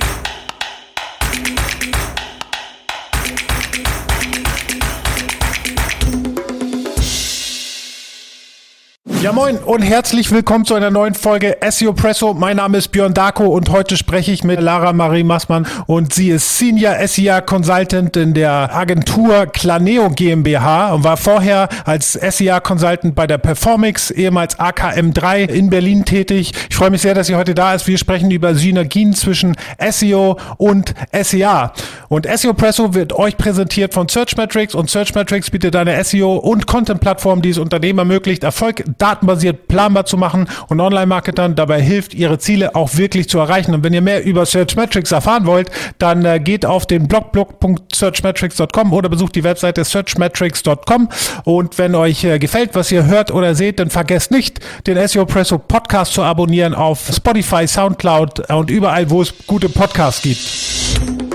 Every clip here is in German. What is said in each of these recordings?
Bye. Ja moin und herzlich willkommen zu einer neuen Folge SEO Presso. Mein Name ist Björn Darko und heute spreche ich mit Lara Marie Massmann und sie ist Senior SEA Consultant in der Agentur Claneo GmbH und war vorher als SEA Consultant bei der Performix, ehemals AKM3 in Berlin tätig. Ich freue mich sehr, dass sie heute da ist. Wir sprechen über Synergien zwischen SEO und SEA. Und SEO Presso wird euch präsentiert von Searchmetrics und Searchmetrics bietet eine SEO und Content Plattform, die es Unternehmen ermöglicht, Erfolg, Daten datenbasiert planbar zu machen und Online-Marketern dabei hilft, ihre Ziele auch wirklich zu erreichen. Und wenn ihr mehr über Searchmetrics erfahren wollt, dann äh, geht auf den blog blog.searchmetrics.com oder besucht die Webseite searchmetrics.com. Und wenn euch äh, gefällt, was ihr hört oder seht, dann vergesst nicht, den SEO Presso Podcast zu abonnieren auf Spotify, Soundcloud und überall, wo es gute Podcasts gibt.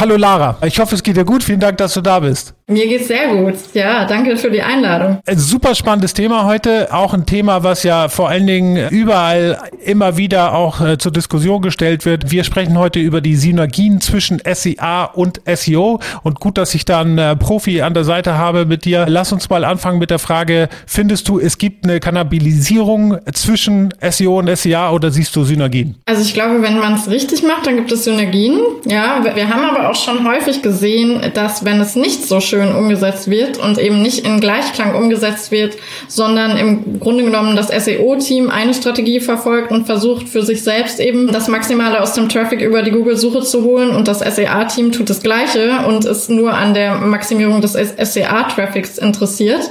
Hallo Lara, ich hoffe, es geht dir gut. Vielen Dank, dass du da bist. Mir geht's sehr gut. Ja, danke für die Einladung. Ein super spannendes Thema heute. Auch ein Thema, was ja vor allen Dingen überall immer wieder auch äh, zur Diskussion gestellt wird. Wir sprechen heute über die Synergien zwischen SEA und SEO. Und gut, dass ich da einen äh, Profi an der Seite habe mit dir. Lass uns mal anfangen mit der Frage, findest du, es gibt eine Kannibalisierung zwischen SEO und SEA oder siehst du Synergien? Also ich glaube, wenn man es richtig macht, dann gibt es Synergien. Ja, wir haben aber auch schon häufig gesehen, dass wenn es nicht so schön umgesetzt wird und eben nicht in Gleichklang umgesetzt wird, sondern im Grunde genommen das SEO-Team eine Strategie verfolgt und versucht für sich selbst eben das Maximale aus dem Traffic über die Google-Suche zu holen und das SEA-Team tut das Gleiche und ist nur an der Maximierung des SEA-Traffics interessiert,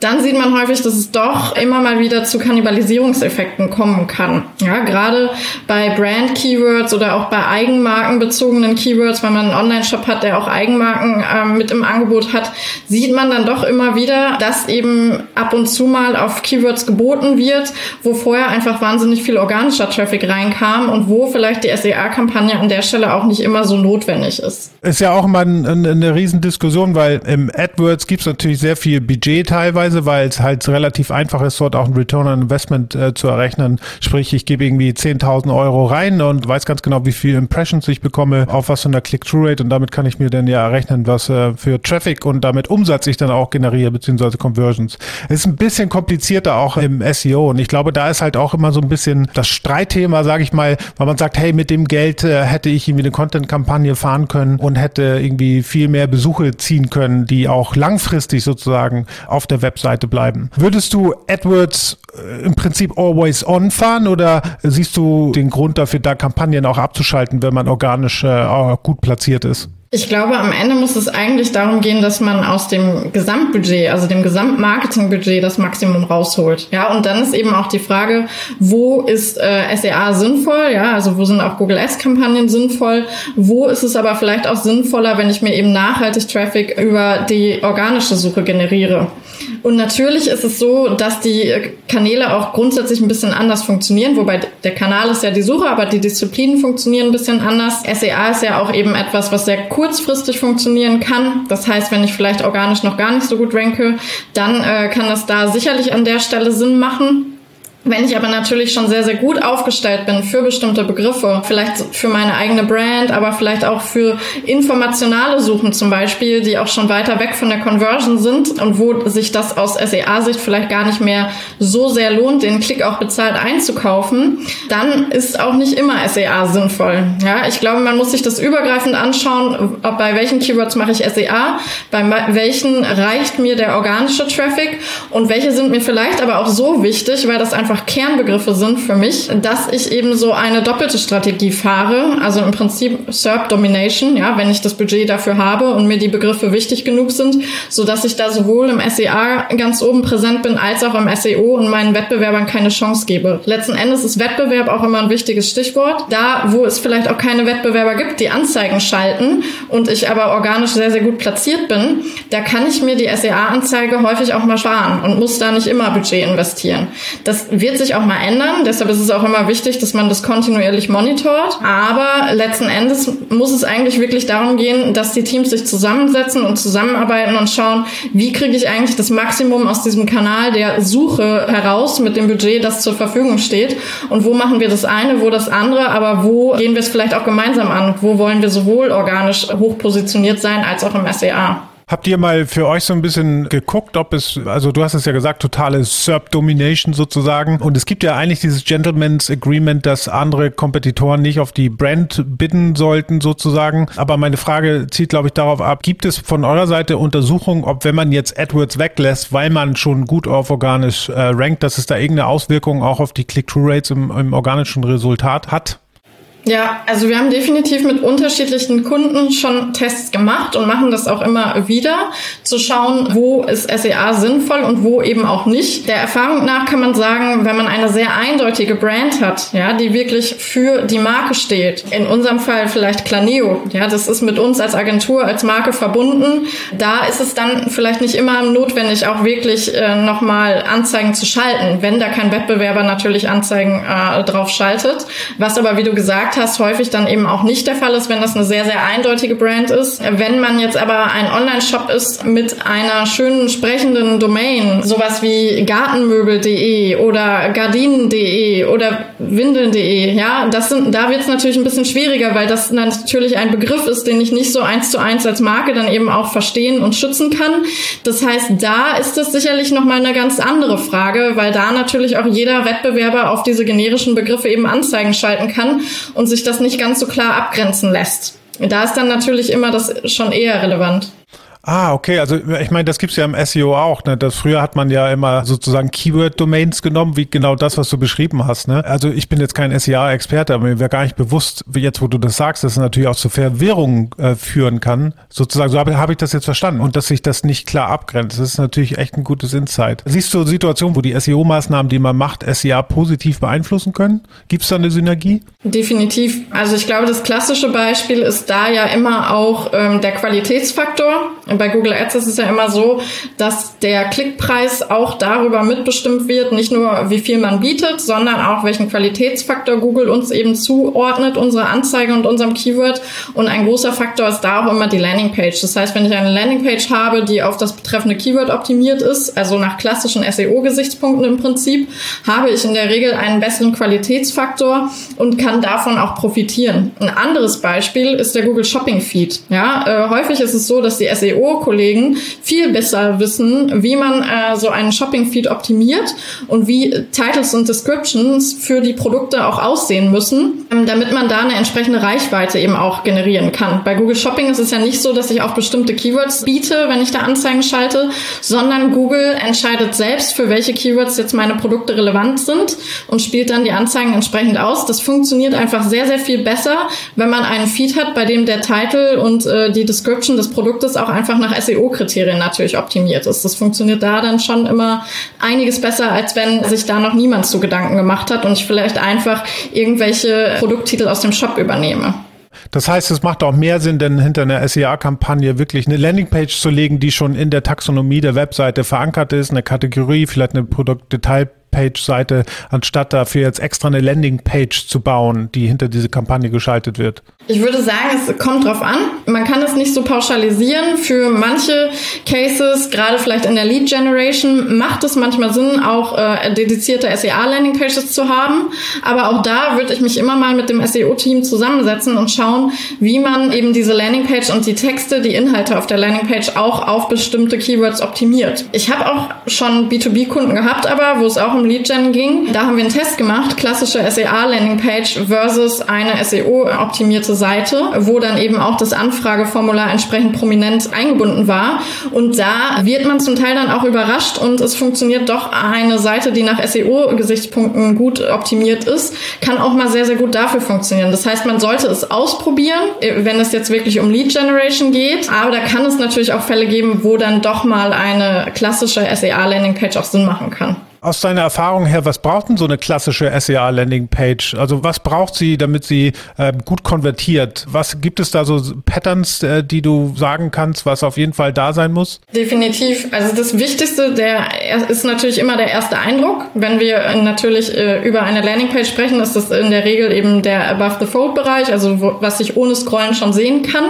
dann sieht man häufig, dass es doch immer mal wieder zu Kannibalisierungseffekten kommen kann. Ja, gerade bei Brand-Keywords oder auch bei eigenmarkenbezogenen Keywords, wenn man Online-Shop hat, der auch Eigenmarken ähm, mit im Angebot hat, sieht man dann doch immer wieder, dass eben ab und zu mal auf Keywords geboten wird, wo vorher einfach wahnsinnig viel organischer Traffic reinkam und wo vielleicht die SEA-Kampagne an der Stelle auch nicht immer so notwendig ist. Ist ja auch immer ein, ein, eine Riesendiskussion, weil im AdWords gibt es natürlich sehr viel Budget teilweise, weil es halt relativ einfach ist, dort auch ein Return on Investment äh, zu errechnen. Sprich, ich gebe irgendwie 10.000 Euro rein und weiß ganz genau, wie viel Impressions ich bekomme, auf was von der Click-Through Rate und damit kann ich mir dann ja errechnen, was äh, für Traffic und damit Umsatz ich dann auch generiere, beziehungsweise Conversions. Es ist ein bisschen komplizierter auch im SEO und ich glaube, da ist halt auch immer so ein bisschen das Streitthema, sage ich mal, weil man sagt, hey, mit dem Geld äh, hätte ich irgendwie eine Content-Kampagne fahren können und hätte irgendwie viel mehr Besuche ziehen können, die auch langfristig sozusagen auf der Webseite bleiben. Würdest du AdWords im Prinzip always on fahren oder siehst du den Grund dafür, da Kampagnen auch abzuschalten, wenn man organisch äh, gut platziert ist? Ich glaube, am Ende muss es eigentlich darum gehen, dass man aus dem Gesamtbudget, also dem Gesamtmarketingbudget, das Maximum rausholt. Ja, und dann ist eben auch die Frage, wo ist äh, SEA sinnvoll? Ja, also wo sind auch Google Ads Kampagnen sinnvoll? Wo ist es aber vielleicht auch sinnvoller, wenn ich mir eben nachhaltig Traffic über die organische Suche generiere? Und natürlich ist es so, dass die Kanäle auch grundsätzlich ein bisschen anders funktionieren, wobei der Kanal ist ja die Suche, aber die Disziplinen funktionieren ein bisschen anders. SEA ist ja auch eben etwas, was sehr kurzfristig funktionieren kann. Das heißt, wenn ich vielleicht organisch noch gar nicht so gut ranke, dann äh, kann das da sicherlich an der Stelle Sinn machen. Wenn ich aber natürlich schon sehr, sehr gut aufgestellt bin für bestimmte Begriffe, vielleicht für meine eigene Brand, aber vielleicht auch für informationale Suchen zum Beispiel, die auch schon weiter weg von der Conversion sind und wo sich das aus SEA-Sicht vielleicht gar nicht mehr so sehr lohnt, den Klick auch bezahlt einzukaufen, dann ist auch nicht immer SEA sinnvoll. Ja, ich glaube, man muss sich das übergreifend anschauen, ob bei welchen Keywords mache ich SEA, bei welchen reicht mir der organische Traffic und welche sind mir vielleicht aber auch so wichtig, weil das einfach einfach Kernbegriffe sind für mich, dass ich eben so eine doppelte Strategie fahre. Also im Prinzip SERP Domination, ja, wenn ich das Budget dafür habe und mir die Begriffe wichtig genug sind, so dass ich da sowohl im SEA ganz oben präsent bin, als auch im SEO und meinen Wettbewerbern keine Chance gebe. Letzten Endes ist Wettbewerb auch immer ein wichtiges Stichwort. Da, wo es vielleicht auch keine Wettbewerber gibt, die Anzeigen schalten und ich aber organisch sehr, sehr gut platziert bin, da kann ich mir die SEA-Anzeige häufig auch mal sparen und muss da nicht immer Budget investieren. Das wird sich auch mal ändern. Deshalb ist es auch immer wichtig, dass man das kontinuierlich monitort. Aber letzten Endes muss es eigentlich wirklich darum gehen, dass die Teams sich zusammensetzen und zusammenarbeiten und schauen, wie kriege ich eigentlich das Maximum aus diesem Kanal der Suche heraus mit dem Budget, das zur Verfügung steht und wo machen wir das eine, wo das andere, aber wo gehen wir es vielleicht auch gemeinsam an, wo wollen wir sowohl organisch hoch positioniert sein als auch im SEA. Habt ihr mal für euch so ein bisschen geguckt, ob es, also du hast es ja gesagt, totale SERP-Domination sozusagen. Und es gibt ja eigentlich dieses Gentleman's Agreement, dass andere Kompetitoren nicht auf die Brand bitten sollten sozusagen. Aber meine Frage zieht, glaube ich, darauf ab, gibt es von eurer Seite Untersuchungen, ob wenn man jetzt AdWords weglässt, weil man schon gut auf organisch äh, rankt, dass es da irgendeine Auswirkung auch auf die Click-Through-Rates im, im organischen Resultat hat? Ja, also wir haben definitiv mit unterschiedlichen Kunden schon Tests gemacht und machen das auch immer wieder, zu schauen, wo ist SEA sinnvoll und wo eben auch nicht. Der Erfahrung nach kann man sagen, wenn man eine sehr eindeutige Brand hat, ja, die wirklich für die Marke steht, in unserem Fall vielleicht Planeo, ja, das ist mit uns als Agentur, als Marke verbunden, da ist es dann vielleicht nicht immer notwendig, auch wirklich äh, nochmal Anzeigen zu schalten, wenn da kein Wettbewerber natürlich Anzeigen äh, drauf schaltet. Was aber, wie du gesagt hast, häufig dann eben auch nicht der Fall ist, wenn das eine sehr, sehr eindeutige Brand ist. Wenn man jetzt aber ein Online-Shop ist mit einer schönen sprechenden Domain, sowas wie gartenmöbel.de oder gardinen.de oder windeln.de, ja, das sind, da wird es natürlich ein bisschen schwieriger, weil das natürlich ein Begriff ist, den ich nicht so eins zu eins als Marke dann eben auch verstehen und schützen kann. Das heißt, da ist das sicherlich nochmal eine ganz andere Frage, weil da natürlich auch jeder Wettbewerber auf diese generischen Begriffe eben Anzeigen schalten kann und sich das nicht ganz so klar abgrenzen lässt. Da ist dann natürlich immer das schon eher relevant. Ah, okay. Also ich meine, das gibt's ja im SEO auch. Ne? Das früher hat man ja immer sozusagen Keyword-Domains genommen, wie genau das, was du beschrieben hast. Ne? Also ich bin jetzt kein SEA-Experte, aber mir wäre gar nicht bewusst, wie jetzt, wo du das sagst, dass es natürlich auch zu Verwirrung äh, führen kann. Sozusagen, so habe hab ich das jetzt verstanden. Und dass sich das nicht klar abgrenzt. Das ist natürlich echt ein gutes Insight. Siehst du Situationen, wo die SEO-Maßnahmen, die man macht, SEA positiv beeinflussen können? Gibt's da eine Synergie? Definitiv. Also ich glaube, das klassische Beispiel ist da ja immer auch ähm, der Qualitätsfaktor bei Google Ads ist es ja immer so, dass der Klickpreis auch darüber mitbestimmt wird, nicht nur wie viel man bietet, sondern auch welchen Qualitätsfaktor Google uns eben zuordnet, unsere Anzeige und unserem Keyword. Und ein großer Faktor ist da auch immer die Landingpage. Das heißt, wenn ich eine Landingpage habe, die auf das betreffende Keyword optimiert ist, also nach klassischen SEO-Gesichtspunkten im Prinzip, habe ich in der Regel einen besseren Qualitätsfaktor und kann davon auch profitieren. Ein anderes Beispiel ist der Google Shopping Feed. Ja, äh, häufig ist es so, dass die SEO SEO-Kollegen viel besser wissen, wie man äh, so einen Shopping-Feed optimiert und wie Titles und Descriptions für die Produkte auch aussehen müssen, ähm, damit man da eine entsprechende Reichweite eben auch generieren kann. Bei Google Shopping ist es ja nicht so, dass ich auf bestimmte Keywords biete, wenn ich da Anzeigen schalte, sondern Google entscheidet selbst, für welche Keywords jetzt meine Produkte relevant sind und spielt dann die Anzeigen entsprechend aus. Das funktioniert einfach sehr, sehr viel besser, wenn man einen Feed hat, bei dem der Titel und äh, die Description des Produktes auch einfach einfach nach SEO-Kriterien natürlich optimiert ist. Das funktioniert da dann schon immer einiges besser, als wenn sich da noch niemand zu Gedanken gemacht hat und ich vielleicht einfach irgendwelche Produkttitel aus dem Shop übernehme. Das heißt, es macht auch mehr Sinn, denn hinter einer SEA-Kampagne wirklich eine Landingpage zu legen, die schon in der Taxonomie der Webseite verankert ist, eine Kategorie, vielleicht eine Produktdetail Page-Seite, anstatt dafür jetzt extra eine Landing-Page zu bauen, die hinter diese Kampagne geschaltet wird? Ich würde sagen, es kommt drauf an. Man kann es nicht so pauschalisieren. Für manche Cases, gerade vielleicht in der Lead Generation, macht es manchmal Sinn, auch äh, dedizierte SEA-Landing-Pages zu haben. Aber auch da würde ich mich immer mal mit dem SEO-Team zusammensetzen und schauen, wie man eben diese Landing-Page und die Texte, die Inhalte auf der Landing-Page auch auf bestimmte Keywords optimiert. Ich habe auch schon B2B-Kunden gehabt, aber wo es auch um Lead-Gen ging. Da haben wir einen Test gemacht, klassische SEA-Landing-Page versus eine SEO-optimierte Seite, wo dann eben auch das Anfrageformular entsprechend prominent eingebunden war. Und da wird man zum Teil dann auch überrascht und es funktioniert doch eine Seite, die nach SEO-Gesichtspunkten gut optimiert ist, kann auch mal sehr, sehr gut dafür funktionieren. Das heißt, man sollte es ausprobieren, wenn es jetzt wirklich um Lead Generation geht. Aber da kann es natürlich auch Fälle geben, wo dann doch mal eine klassische SEA-Landing-Page auch Sinn machen kann. Aus deiner Erfahrung her, was braucht denn so eine klassische SEA-Landing-Page? Also was braucht sie, damit sie äh, gut konvertiert? Was gibt es da so Patterns, äh, die du sagen kannst, was auf jeden Fall da sein muss? Definitiv. Also das Wichtigste, der ist natürlich immer der erste Eindruck. Wenn wir natürlich äh, über eine Landing-Page sprechen, ist das in der Regel eben der Above-the-Fold-Bereich, also wo, was ich ohne Scrollen schon sehen kann.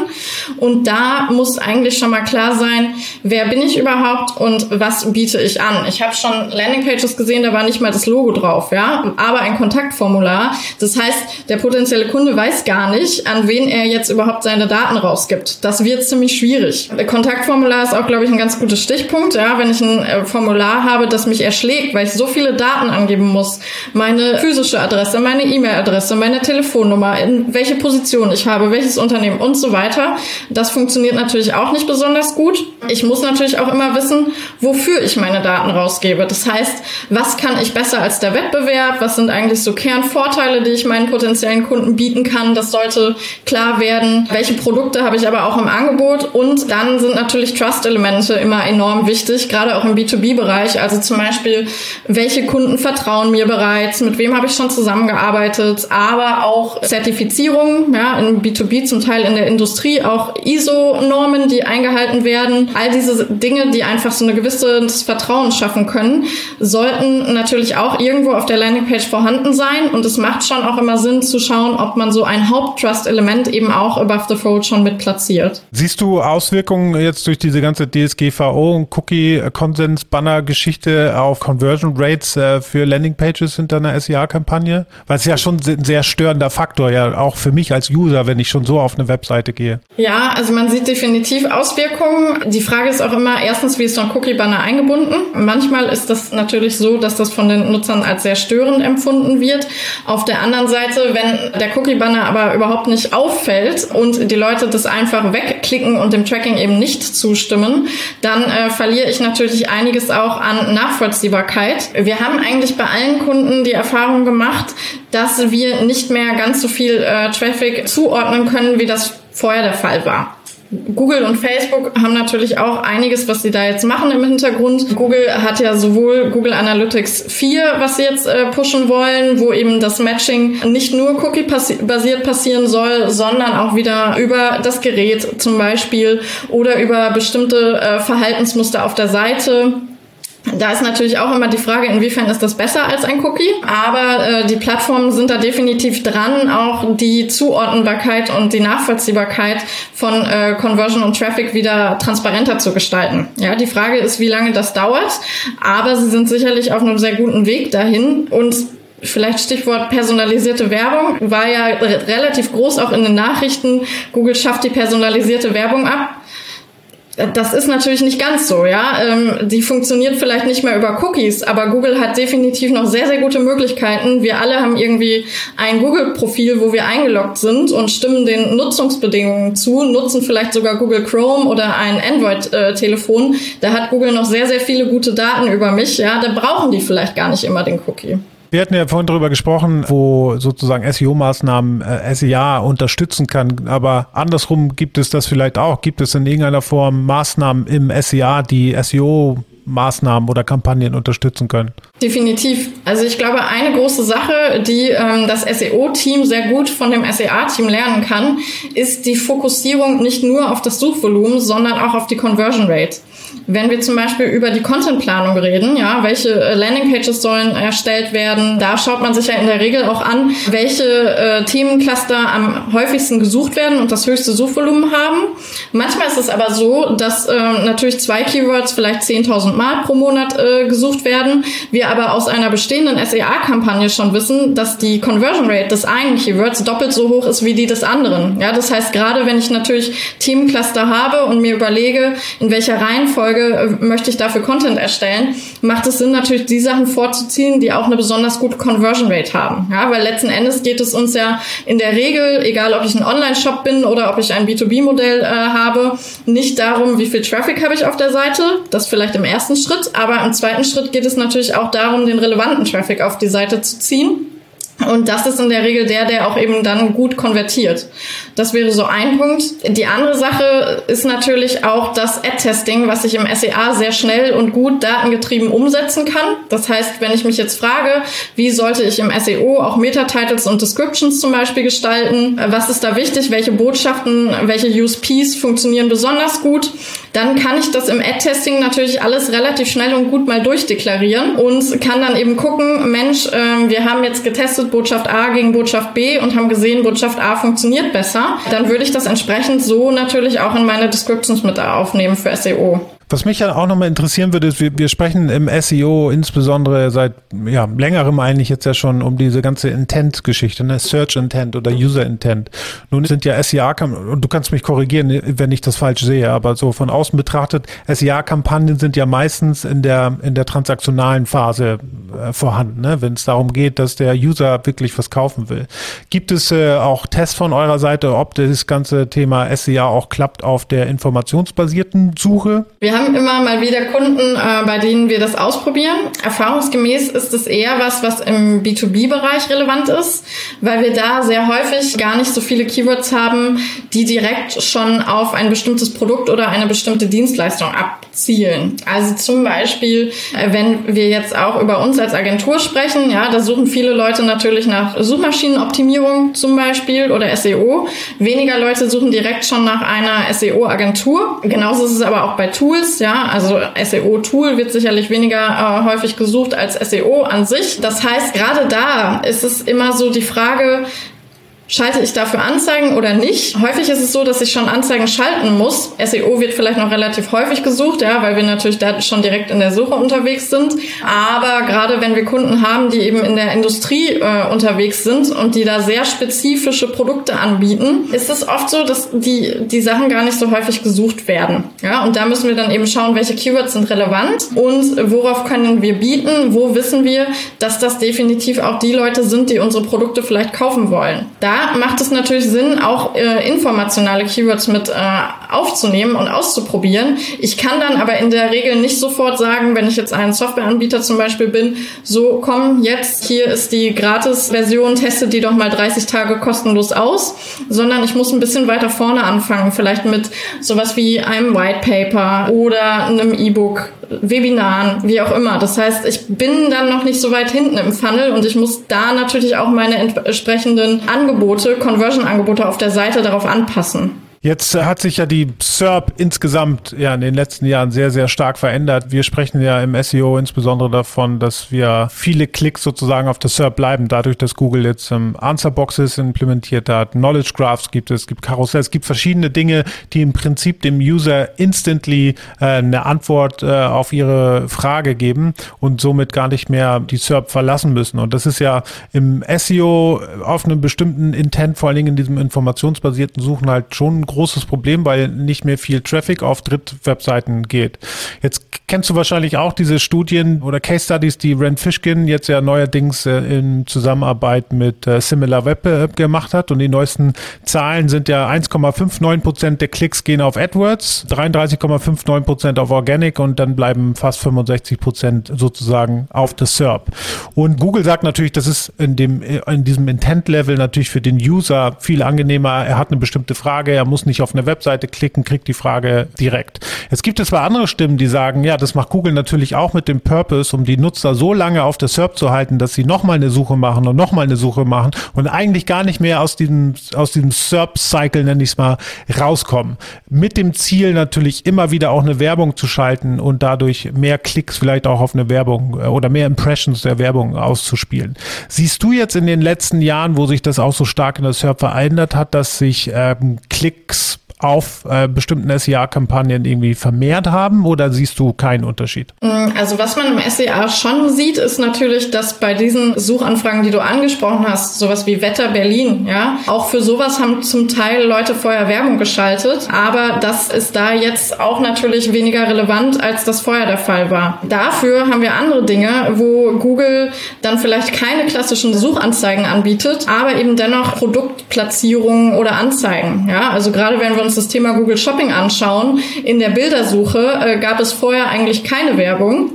Und da muss eigentlich schon mal klar sein, wer bin ich überhaupt und was biete ich an. Ich habe schon Landing-Pages Pages gesehen, da war nicht mal das Logo drauf, ja, aber ein Kontaktformular. Das heißt, der potenzielle Kunde weiß gar nicht, an wen er jetzt überhaupt seine Daten rausgibt. Das wird ziemlich schwierig. Kontaktformular ist auch, glaube ich, ein ganz guter Stichpunkt, ja, wenn ich ein äh, Formular habe, das mich erschlägt, weil ich so viele Daten angeben muss. Meine physische Adresse, meine E-Mail-Adresse, meine Telefonnummer, in welche Position ich habe, welches Unternehmen und so weiter. Das funktioniert natürlich auch nicht besonders gut. Ich muss natürlich auch immer wissen, wofür ich meine Daten rausgebe. Das heißt, was kann ich besser als der Wettbewerb? Was sind eigentlich so Kernvorteile, die ich meinen potenziellen Kunden bieten kann? Das sollte klar werden. Welche Produkte habe ich aber auch im Angebot? Und dann sind natürlich Trust-Elemente immer enorm wichtig, gerade auch im B2B-Bereich. Also zum Beispiel, welche Kunden vertrauen mir bereits? Mit wem habe ich schon zusammengearbeitet? Aber auch Zertifizierung, ja, im B2B zum Teil in der Industrie, auch ISO-Normen, die eingehalten werden. All diese Dinge, die einfach so eine gewisse Vertrauen schaffen können, sollten natürlich auch irgendwo auf der Landingpage vorhanden sein. Und es macht schon auch immer Sinn zu schauen, ob man so ein Haupt-Trust-Element eben auch above the fold schon mit platziert. Siehst du Auswirkungen jetzt durch diese ganze DSGVO und Cookie-Konsens-Banner-Geschichte auf Conversion Rates äh, für Landingpages hinter einer SEA-Kampagne? Weil es ja schon ein sehr störender Faktor, ja, auch für mich als User, wenn ich schon so auf eine Webseite gehe. Ja, also man sieht definitiv Auswirkungen. Die Frage ist auch immer, erstens, wie ist so ein Cookie-Banner eingebunden? Manchmal ist das natürlich natürlich so, dass das von den Nutzern als sehr störend empfunden wird. Auf der anderen Seite, wenn der Cookie-Banner aber überhaupt nicht auffällt und die Leute das einfach wegklicken und dem Tracking eben nicht zustimmen, dann äh, verliere ich natürlich einiges auch an Nachvollziehbarkeit. Wir haben eigentlich bei allen Kunden die Erfahrung gemacht, dass wir nicht mehr ganz so viel äh, Traffic zuordnen können, wie das vorher der Fall war. Google und Facebook haben natürlich auch einiges, was sie da jetzt machen im Hintergrund. Google hat ja sowohl Google Analytics 4, was sie jetzt äh, pushen wollen, wo eben das Matching nicht nur cookie-basiert passieren soll, sondern auch wieder über das Gerät zum Beispiel oder über bestimmte äh, Verhaltensmuster auf der Seite. Da ist natürlich auch immer die Frage, inwiefern ist das besser als ein Cookie. Aber äh, die Plattformen sind da definitiv dran, auch die Zuordnbarkeit und die Nachvollziehbarkeit von äh, Conversion und Traffic wieder transparenter zu gestalten. Ja, die Frage ist, wie lange das dauert. Aber sie sind sicherlich auf einem sehr guten Weg dahin und Vielleicht Stichwort personalisierte Werbung war ja relativ groß auch in den Nachrichten. Google schafft die personalisierte Werbung ab das ist natürlich nicht ganz so, ja. Ähm, die funktioniert vielleicht nicht mehr über Cookies, aber Google hat definitiv noch sehr, sehr gute Möglichkeiten. Wir alle haben irgendwie ein Google-Profil, wo wir eingeloggt sind und stimmen den Nutzungsbedingungen zu, nutzen vielleicht sogar Google Chrome oder ein Android-Telefon. Da hat Google noch sehr, sehr viele gute Daten über mich, ja. Da brauchen die vielleicht gar nicht immer den Cookie. Wir hatten ja vorhin darüber gesprochen, wo sozusagen SEO-Maßnahmen äh, SEA unterstützen kann. Aber andersrum gibt es das vielleicht auch. Gibt es in irgendeiner Form Maßnahmen im SEA, die SEO Maßnahmen oder Kampagnen unterstützen können? Definitiv. Also ich glaube, eine große Sache, die ähm, das SEO-Team sehr gut von dem SEA-Team lernen kann, ist die Fokussierung nicht nur auf das Suchvolumen, sondern auch auf die Conversion Rate. Wenn wir zum Beispiel über die Contentplanung reden, ja, welche äh, Landingpages sollen erstellt werden, da schaut man sich ja in der Regel auch an, welche äh, Themencluster am häufigsten gesucht werden und das höchste Suchvolumen haben. Manchmal ist es aber so, dass äh, natürlich zwei Keywords vielleicht 10.000 Mal pro Monat äh, gesucht werden. Wir aber aus einer bestehenden SEA-Kampagne schon wissen, dass die Conversion Rate des einen Keywords doppelt so hoch ist wie die des anderen. Ja, das heißt, gerade wenn ich natürlich Themencluster habe und mir überlege, in welcher Reihenfolge Folge äh, möchte ich dafür Content erstellen, macht es Sinn, natürlich die Sachen vorzuziehen, die auch eine besonders gute Conversion Rate haben. Ja, weil letzten Endes geht es uns ja in der Regel, egal ob ich ein Online-Shop bin oder ob ich ein B2B-Modell äh, habe, nicht darum, wie viel Traffic habe ich auf der Seite, das vielleicht im ersten Schritt, aber im zweiten Schritt geht es natürlich auch darum, den relevanten Traffic auf die Seite zu ziehen Und das ist in der Regel der, der auch eben dann gut konvertiert. Das wäre so ein Punkt. Die andere Sache ist natürlich auch das Ad-Testing, was ich im SEA sehr schnell und gut datengetrieben umsetzen kann. Das heißt, wenn ich mich jetzt frage, wie sollte ich im SEO auch Meta-Titles und Descriptions zum Beispiel gestalten, was ist da wichtig, welche Botschaften, welche USPs funktionieren besonders gut, dann kann ich das im Ad-Testing natürlich alles relativ schnell und gut mal durchdeklarieren und kann dann eben gucken, Mensch, äh, wir haben jetzt getestet Botschaft A gegen Botschaft B und haben gesehen, Botschaft A funktioniert besser. Dann würde ich das entsprechend so natürlich auch in meine Descriptions mit aufnehmen für SEO. Was mich ja auch nochmal interessieren würde, ist, wir, wir sprechen im SEO insbesondere seit ja, längerem eigentlich jetzt ja schon um diese ganze Intent-Geschichte, ne? Search Intent oder User Intent. Nun sind ja SEA, und du kannst mich korrigieren, wenn ich das falsch sehe, aber so von außen betrachtet, SEA-Kampagnen sind ja meistens in der, in der transaktionalen Phase äh, vorhanden, ne? wenn es darum geht, dass der User wirklich was kaufen will. Gibt es äh, auch Tests von eurer Seite, ob das ganze Thema SEA auch klappt auf der informationsbasierten Suche? Wir haben immer mal wieder Kunden, äh, bei denen wir das ausprobieren. Erfahrungsgemäß ist es eher was, was im B2B-Bereich relevant ist, weil wir da sehr häufig gar nicht so viele Keywords haben, die direkt schon auf ein bestimmtes Produkt oder eine bestimmte Dienstleistung abzielen. Also zum Beispiel, äh, wenn wir jetzt auch über uns als Agentur sprechen, ja, da suchen viele Leute natürlich nach Suchmaschinenoptimierung zum Beispiel oder SEO. Weniger Leute suchen direkt schon nach einer SEO-Agentur. Genauso ist es aber auch bei Tools. Tools, ja, also SEO-Tool wird sicherlich weniger äh, häufig gesucht als SEO an sich. Das heißt, gerade da ist es immer so die Frage, Schalte ich dafür Anzeigen oder nicht? Häufig ist es so, dass ich schon Anzeigen schalten muss. SEO wird vielleicht noch relativ häufig gesucht, ja, weil wir natürlich da schon direkt in der Suche unterwegs sind. Aber gerade wenn wir Kunden haben, die eben in der Industrie äh, unterwegs sind und die da sehr spezifische Produkte anbieten, ist es oft so, dass die, die Sachen gar nicht so häufig gesucht werden. Ja, und da müssen wir dann eben schauen, welche Keywords sind relevant und worauf können wir bieten, wo wissen wir, dass das definitiv auch die Leute sind, die unsere Produkte vielleicht kaufen wollen. Da macht es natürlich Sinn, auch äh, informationale Keywords mit äh, aufzunehmen und auszuprobieren. Ich kann dann aber in der Regel nicht sofort sagen, wenn ich jetzt ein Softwareanbieter zum Beispiel bin, so komm jetzt, hier ist die Gratis-Version, teste die doch mal 30 Tage kostenlos aus, sondern ich muss ein bisschen weiter vorne anfangen, vielleicht mit sowas wie einem White Paper oder einem E-Book Webinaren, wie auch immer. Das heißt, ich bin dann noch nicht so weit hinten im Funnel und ich muss da natürlich auch meine entsprechenden Angebote, Conversion-Angebote auf der Seite darauf anpassen. Jetzt hat sich ja die SERP insgesamt ja in den letzten Jahren sehr, sehr stark verändert. Wir sprechen ja im SEO insbesondere davon, dass wir viele Klicks sozusagen auf der SERP bleiben, dadurch, dass Google jetzt ähm, Answerboxes implementiert hat, Knowledge Graphs gibt es, es gibt Karussell, es gibt verschiedene Dinge, die im Prinzip dem User instantly äh, eine Antwort äh, auf ihre Frage geben und somit gar nicht mehr die SERP verlassen müssen. Und das ist ja im SEO auf einem bestimmten Intent, vor allen Dingen in diesem informationsbasierten Suchen halt schon großes Problem, weil nicht mehr viel Traffic auf Drittwebseiten geht. Jetzt kennst du wahrscheinlich auch diese Studien oder Case Studies, die Rand Fishkin jetzt ja neuerdings äh, in Zusammenarbeit mit äh, Similar Web äh, gemacht hat. Und die neuesten Zahlen sind ja 1,59 Prozent der Klicks gehen auf AdWords, 33,59 Prozent auf Organic und dann bleiben fast 65 Prozent sozusagen auf the SERP. Und Google sagt natürlich, das ist in dem, in diesem Intent-Level natürlich für den User viel angenehmer. Er hat eine bestimmte Frage, er muss muss nicht auf eine Webseite klicken, kriegt die Frage direkt. Jetzt gibt zwar andere Stimmen, die sagen, ja, das macht Google natürlich auch mit dem Purpose, um die Nutzer so lange auf der SERP zu halten, dass sie nochmal eine Suche machen und nochmal eine Suche machen und eigentlich gar nicht mehr aus diesem, aus diesem SERP-Cycle, nenne ich es mal, rauskommen. Mit dem Ziel natürlich immer wieder auch eine Werbung zu schalten und dadurch mehr Klicks vielleicht auch auf eine Werbung äh, oder mehr Impressions der Werbung auszuspielen. Siehst du jetzt in den letzten Jahren, wo sich das auch so stark in der SERP verändert hat, dass sich ähm, Klick Klicks auf äh, bestimmten SEA-Kampagnen irgendwie vermehrt haben oder siehst du keinen Unterschied? Mm, also was man im SEA schon sieht, ist natürlich, dass bei diesen Suchanfragen, die du angesprochen hast, sowas wie Wetter Berlin, ja, auch für sowas haben zum Teil Leute vorher Werbung geschaltet, aber das ist da jetzt auch natürlich weniger relevant, als das vorher der Fall war. Dafür haben wir andere Dinge, wo Google dann vielleicht keine klassischen Suchanzeigen anbietet, aber eben dennoch Produktplatzierungen oder Anzeigen, ja, also gerade wenn wir uns das Thema Google Shopping anschauen, in der Bildersuche äh, gab es vorher eigentlich keine Werbung.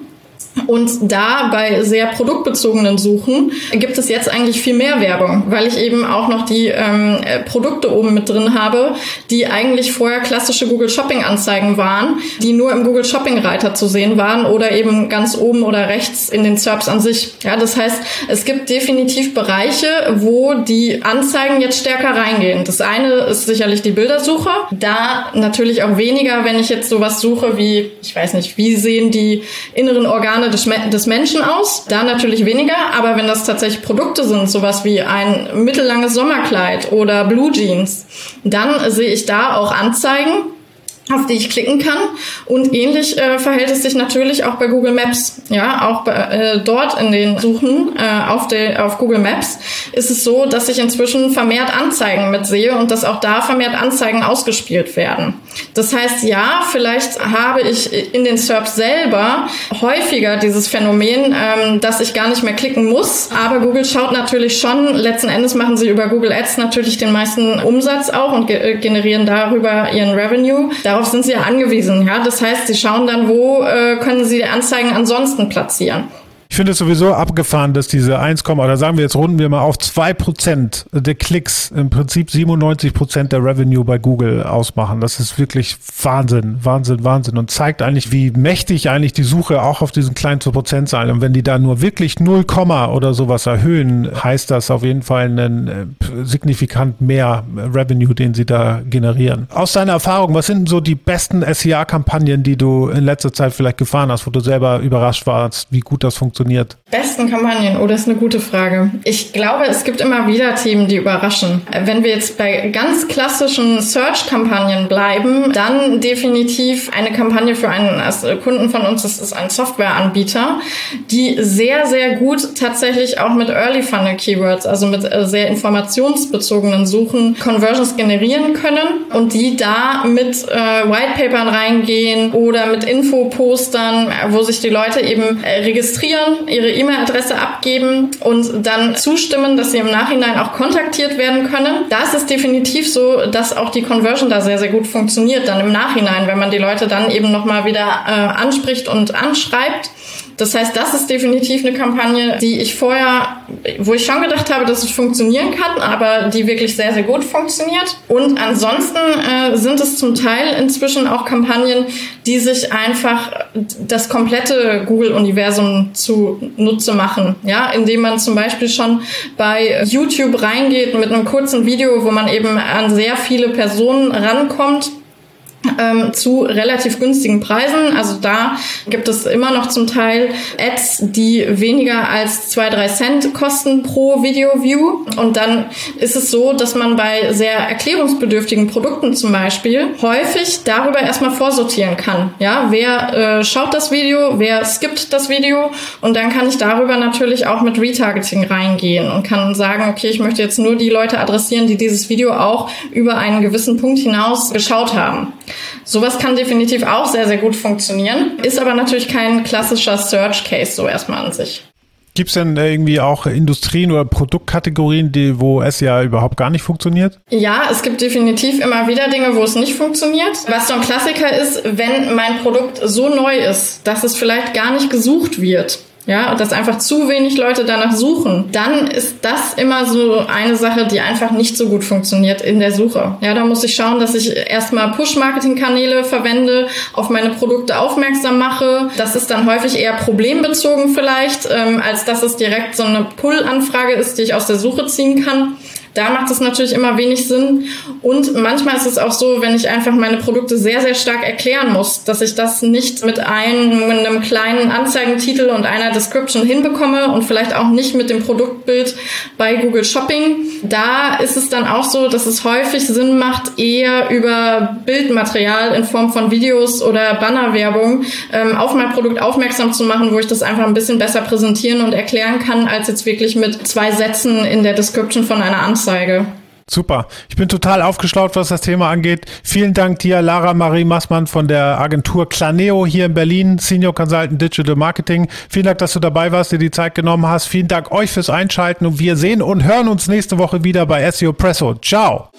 Und da bei sehr produktbezogenen Suchen gibt es jetzt eigentlich viel mehr Werbung, weil ich eben auch noch die ähm, Produkte oben mit drin habe, die eigentlich vorher klassische Google Shopping Anzeigen waren, die nur im Google Shopping Reiter zu sehen waren oder eben ganz oben oder rechts in den SERPs an sich. Ja, das heißt, es gibt definitiv Bereiche, wo die Anzeigen jetzt stärker reingehen. Das eine ist sicherlich die Bildersuche. Da natürlich auch weniger, wenn ich jetzt sowas suche wie, ich weiß nicht, wie sehen die inneren Organe Organe des, des Menschen aus. Da natürlich weniger, aber wenn das tatsächlich Produkte sind, sowas wie ein mittellanges Sommerkleid oder Blue Jeans, dann sehe ich da auch Anzeigen auf die ich klicken kann. Und ähnlich äh, verhält es sich natürlich auch bei Google Maps. Ja, auch bei, äh, dort in den Suchen äh, auf, der auf Google Maps ist es so, dass ich inzwischen vermehrt Anzeigen mitsehe und dass auch da vermehrt Anzeigen ausgespielt werden. Das heißt, ja, vielleicht habe ich in den SERPs selber häufiger dieses Phänomen, ähm, dass ich gar nicht mehr klicken muss. Aber Google schaut natürlich schon, letzten Endes machen sie über Google Ads natürlich den meisten Umsatz auch und ge generieren darüber ihren Revenue. Darauf darauf sind sie ja angewiesen. Ja? Das heißt, sie schauen dann, wo äh, können sie die Anzeigen ansonsten platzieren. Ich finde es sowieso abgefahren, dass diese 1, oder sagen wir jetzt runden wir mal auf 2% der Klicks im Prinzip 97% der Revenue bei Google ausmachen. Das ist wirklich Wahnsinn, Wahnsinn, Wahnsinn und zeigt eigentlich, wie mächtig eigentlich die Suche auch auf diesen kleinen Prozentzahlen. Und wenn die da nur wirklich 0, oder sowas erhöhen, heißt das auf jeden Fall einen äh, signifikant mehr Revenue, den sie da generieren. Aus deiner Erfahrung, was sind so die besten SEA-Kampagnen, die du in letzter Zeit vielleicht gefahren hast, wo du selber überrascht warst, wie gut das funktioniert? Funktioniert? Besten Kampagnen, oh, das ist eine gute Frage. Ich glaube, es gibt immer wieder Themen, die überraschen. Wenn wir jetzt bei ganz klassischen Search-Kampagnen bleiben, dann definitiv eine Kampagne für einen Kunden von uns, das ist ein Softwareanbieter, die sehr, sehr gut tatsächlich auch mit Early Funnel Keywords, also mit äh, sehr informationsbezogenen Suchen Conversions generieren können und die da mit äh, Whitepapern reingehen oder mit Infopostern, wo sich die Leute eben äh, ihre E-Mail-Adresse abgeben und dann zustimmen, dass sie im Nachhinein auch kontaktiert werden können. Da ist es definitiv so, dass auch die Conversion da sehr, sehr gut funktioniert, dann im Nachhinein, wenn man die Leute dann eben nochmal wieder äh, anspricht und anschreibt. Das heißt, das ist definitiv eine Kampagne, die ich vorher, wo ich schon gedacht habe, dass es funktionieren kann, aber die wirklich sehr, sehr gut funktioniert. Und ansonsten äh, sind es zum Teil inzwischen auch Kampagnen, die sich einfach das komplette Google-Universum zunutze machen. Ja, indem man zum Beispiel schon bei YouTube reingeht mit einem kurzen Video, wo man eben an sehr viele Personen rankommt ähm, zu relativ günstigen Preisen. Also da gibt es immer noch zum Teil Ads, die weniger als zwei, drei Cent kosten pro Video-View. Und dann ist es so, dass man bei sehr erklärungsbedürftigen Produkten zum Beispiel häufig darüber erstmal vorsortieren kann. Ja, wer äh, schaut das Video, wer skippt das Video und dann kann ich darüber natürlich auch mit Retargeting reingehen und kann sagen, okay, ich möchte jetzt nur die Leute adressieren, die dieses Video auch über einen gewissen Punkt hinaus geschaut haben. Sowas kann definitiv auch sehr, sehr gut funktionieren, ist aber natürlich kein klassischer Search Case so erstmal an sich. Gibt es denn irgendwie auch Industrien oder Produktkategorien, die, wo es ja überhaupt gar nicht funktioniert? Ja, es gibt definitiv immer wieder Dinge, wo es nicht funktioniert. Was so ein Klassiker ist, wenn mein Produkt so neu ist, dass es vielleicht gar nicht gesucht wird ja, und dass einfach zu wenig Leute danach suchen, dann ist das immer so eine Sache, die einfach nicht so gut funktioniert in der Suche. Ja, da muss ich schauen, dass ich erstmal Push-Marketing-Kanäle verwende, auf meine Produkte aufmerksam mache. Das ist dann häufig eher problembezogen vielleicht, ähm, als dass es direkt so eine Pull-Anfrage ist, die ich aus der Suche ziehen kann. Da macht es natürlich immer wenig Sinn. Und manchmal ist es auch so, wenn ich einfach meine Produkte sehr, sehr stark erklären muss, dass ich das nicht mit einem, einem kleinen Anzeigentitel und einer Description hinbekomme und vielleicht auch nicht mit dem Produktbild bei Google Shopping. Da ist es dann auch so, dass es häufig Sinn macht, eher über Bildmaterial in Form von Videos oder Bannerwerbung ähm, auf mein Produkt aufmerksam zu machen, wo ich das einfach ein bisschen besser präsentieren und erklären kann, als jetzt wirklich mit zwei Sätzen in der Description von einer Anzeige Anzeige. Super. Ich bin total aufgeschlaut, was das Thema angeht. Vielen Dank dir, Lara Marie Massmann von der Agentur Claneo hier in Berlin, Senior Consultant Digital Marketing. Vielen Dank, dass du dabei warst, dir die Zeit genommen hast. Vielen Dank euch fürs Einschalten und wir sehen und hören uns nächste Woche wieder bei SEO Presso. Ciao.